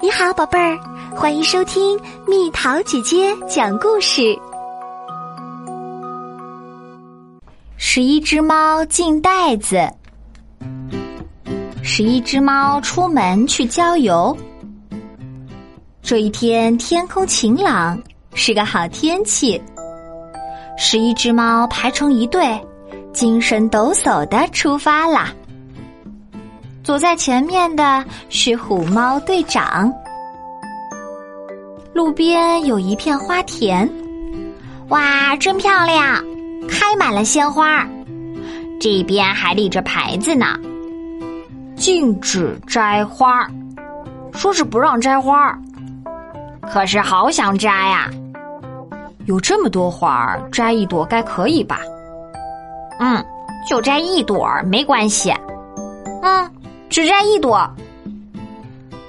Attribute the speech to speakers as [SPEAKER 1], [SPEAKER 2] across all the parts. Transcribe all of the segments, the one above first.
[SPEAKER 1] 你好，宝贝儿，欢迎收听蜜桃姐姐讲故事。十一只猫进袋子。十一只猫出门去郊游。这一天天空晴朗，是个好天气。十一只猫排成一队，精神抖擞的出发啦。走在前面的是虎猫队长。路边有一片花田，哇，真漂亮，开满了鲜花。这边还立着牌子呢，禁止摘花，说是不让摘花。可是好想摘呀！有这么多花儿，摘一朵该可以吧？嗯，就摘一朵没关系。嗯。只摘一朵，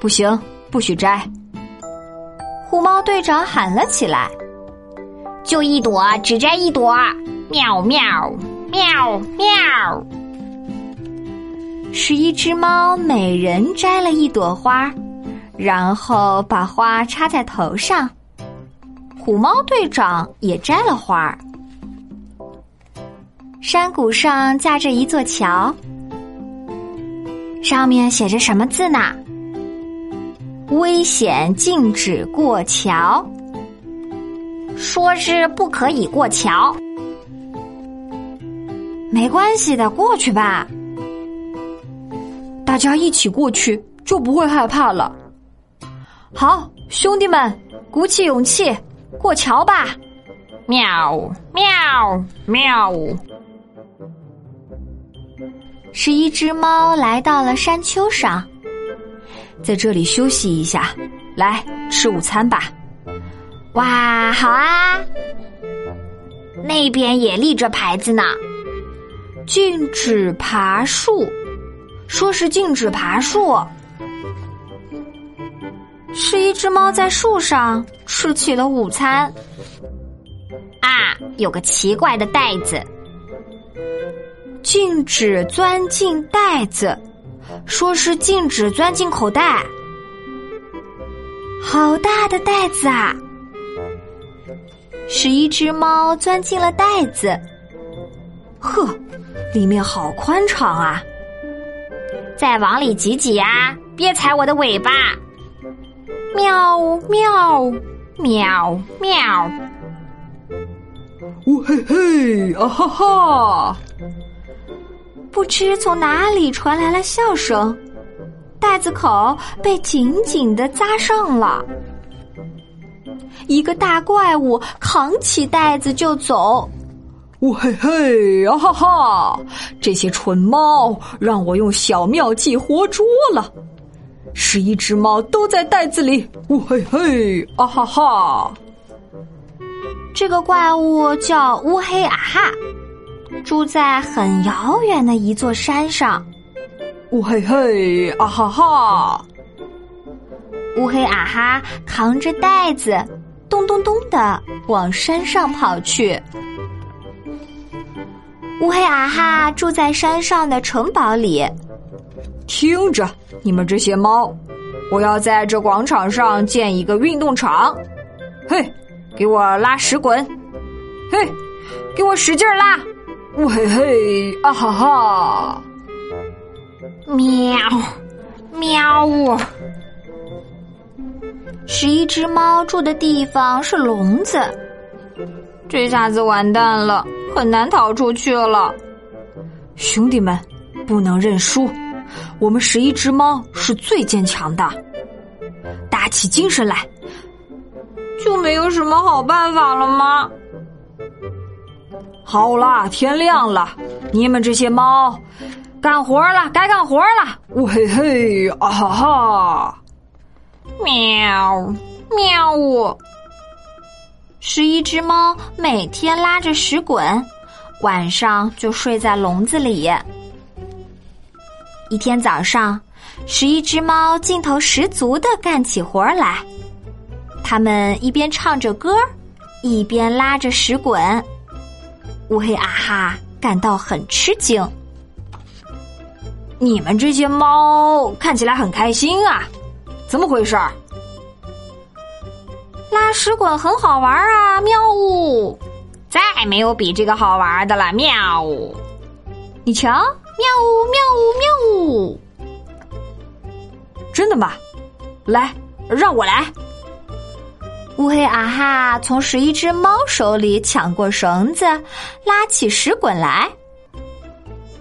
[SPEAKER 2] 不行，不许摘！
[SPEAKER 1] 虎猫队长喊了起来：“
[SPEAKER 3] 就一朵，只摘一朵！”喵喵喵喵！
[SPEAKER 1] 十一只猫每人摘了一朵花，然后把花插在头上。虎猫队长也摘了花。山谷上架着一座桥。上面写着什么字呢？危险，禁止过桥。
[SPEAKER 3] 说是不可以过桥。
[SPEAKER 1] 没关系的，过去吧。
[SPEAKER 2] 大家一起过去就不会害怕了。好，兄弟们，鼓起勇气过桥吧！
[SPEAKER 3] 喵喵喵。
[SPEAKER 1] 是一只猫来到了山丘上，
[SPEAKER 2] 在这里休息一下，来吃午餐吧。
[SPEAKER 3] 哇，好啊！那边也立着牌子呢，
[SPEAKER 1] 禁止爬树，说是禁止爬树。是一只猫在树上吃起了午餐。
[SPEAKER 3] 啊，有个奇怪的袋子。
[SPEAKER 1] 禁止钻进袋子，说是禁止钻进口袋。好大的袋子啊！十一只猫钻进了袋子，呵，里面好宽敞啊！
[SPEAKER 3] 再往里挤挤啊，别踩我的尾巴！
[SPEAKER 1] 喵喵喵喵！
[SPEAKER 2] 呜嘿嘿啊哈哈！
[SPEAKER 1] 不知从哪里传来了笑声，袋子口被紧紧的扎上了。一个大怪物扛起袋子就走，
[SPEAKER 2] 呜嘿嘿啊哈哈！这些蠢猫让我用小妙计活捉了，十一只猫都在袋子里，呜嘿嘿啊哈哈！
[SPEAKER 1] 这个怪物叫乌黑啊哈。住在很遥远的一座山上，
[SPEAKER 2] 乌嘿嘿啊哈哈！
[SPEAKER 1] 乌黑啊哈扛着袋子，咚咚咚的往山上跑去。乌黑啊哈住在山上的城堡里。
[SPEAKER 2] 听着，你们这些猫，我要在这广场上建一个运动场。嘿，给我拉屎滚！嘿，给我使劲拉！呜嘿嘿啊哈哈！
[SPEAKER 3] 喵喵呜！
[SPEAKER 1] 十一只猫住的地方是笼子，这下子完蛋了，很难逃出去了。
[SPEAKER 2] 兄弟们，不能认输，我们十一只猫是最坚强的，打起精神来！
[SPEAKER 1] 就没有什么好办法了吗？
[SPEAKER 2] 好啦，天亮了，你们这些猫，干活了，该干活了。呜嘿嘿，啊哈哈，
[SPEAKER 3] 喵喵呜！
[SPEAKER 1] 十一只猫每天拉着屎滚，晚上就睡在笼子里。一天早上，十一只猫劲头十足的干起活来，它们一边唱着歌，一边拉着屎滚。乌黑啊哈感到很吃惊。
[SPEAKER 2] 你们这些猫看起来很开心啊，怎么回事？
[SPEAKER 1] 拉屎滚很好玩啊！喵呜，再没有比这个好玩的了！喵呜，
[SPEAKER 2] 你瞧，
[SPEAKER 1] 喵呜喵呜喵呜，
[SPEAKER 2] 真的吗？来，让我来。
[SPEAKER 1] 乌黑啊哈从十一只猫手里抢过绳子，拉起石滚来。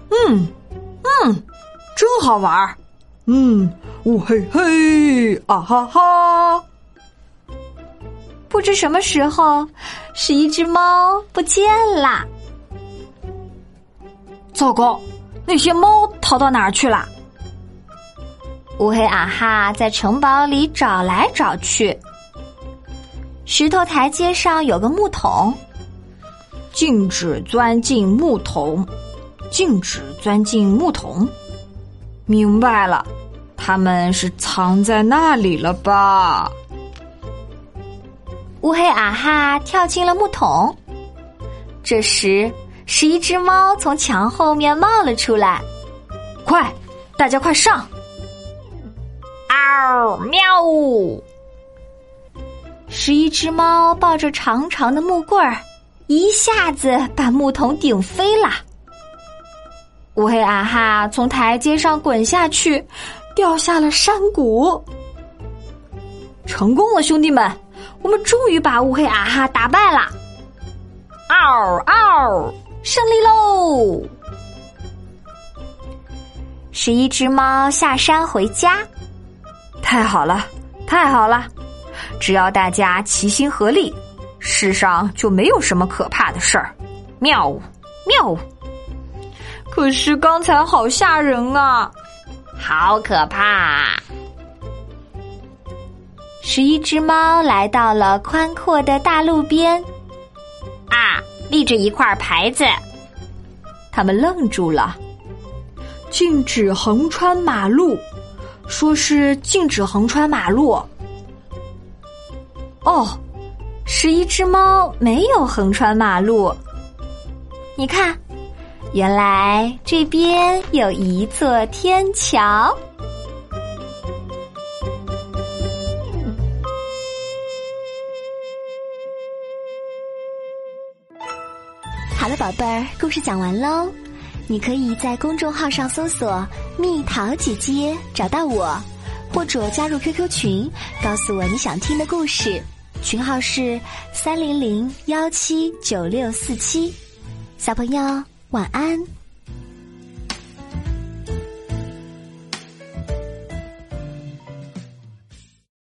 [SPEAKER 2] 嗯嗯，真好玩儿。嗯，乌嘿嘿啊哈哈。
[SPEAKER 1] 不知什么时候，十一只猫不见了。
[SPEAKER 2] 糟糕，那些猫逃到哪儿去了？
[SPEAKER 1] 乌黑啊哈在城堡里找来找去。石头台阶上有个木桶，
[SPEAKER 2] 禁止钻进木桶，禁止钻进木桶。明白了，他们是藏在那里了吧？
[SPEAKER 1] 乌黑啊哈跳进了木桶，这时十一只猫从墙后面冒了出来，
[SPEAKER 2] 快，大家快上！
[SPEAKER 3] 嗷喵呜！
[SPEAKER 1] 十一只猫抱着长长的木棍儿，一下子把木桶顶飞了。乌黑啊哈从台阶上滚下去，掉下了山谷。
[SPEAKER 2] 成功了，兄弟们！我们终于把乌黑啊哈打败了！
[SPEAKER 1] 嗷嗷，胜利喽！十一只猫下山回家。
[SPEAKER 2] 太好了，太好了！只要大家齐心合力，世上就没有什么可怕的事儿。
[SPEAKER 1] 妙妙！
[SPEAKER 2] 可是刚才好吓人啊，
[SPEAKER 3] 好可怕！
[SPEAKER 1] 十一只猫来到了宽阔的大路边，
[SPEAKER 3] 啊，立着一块牌子，
[SPEAKER 2] 他们愣住了。禁止横穿马路，说是禁止横穿马路。
[SPEAKER 1] 哦，十一只猫没有横穿马路。你看，原来这边有一座天桥。好了，宝贝儿，故事讲完喽。你可以在公众号上搜索“蜜桃姐姐”找到我，或者加入 QQ 群，告诉我你想听的故事。群号是三零零幺七九六四七。小朋友，晚安。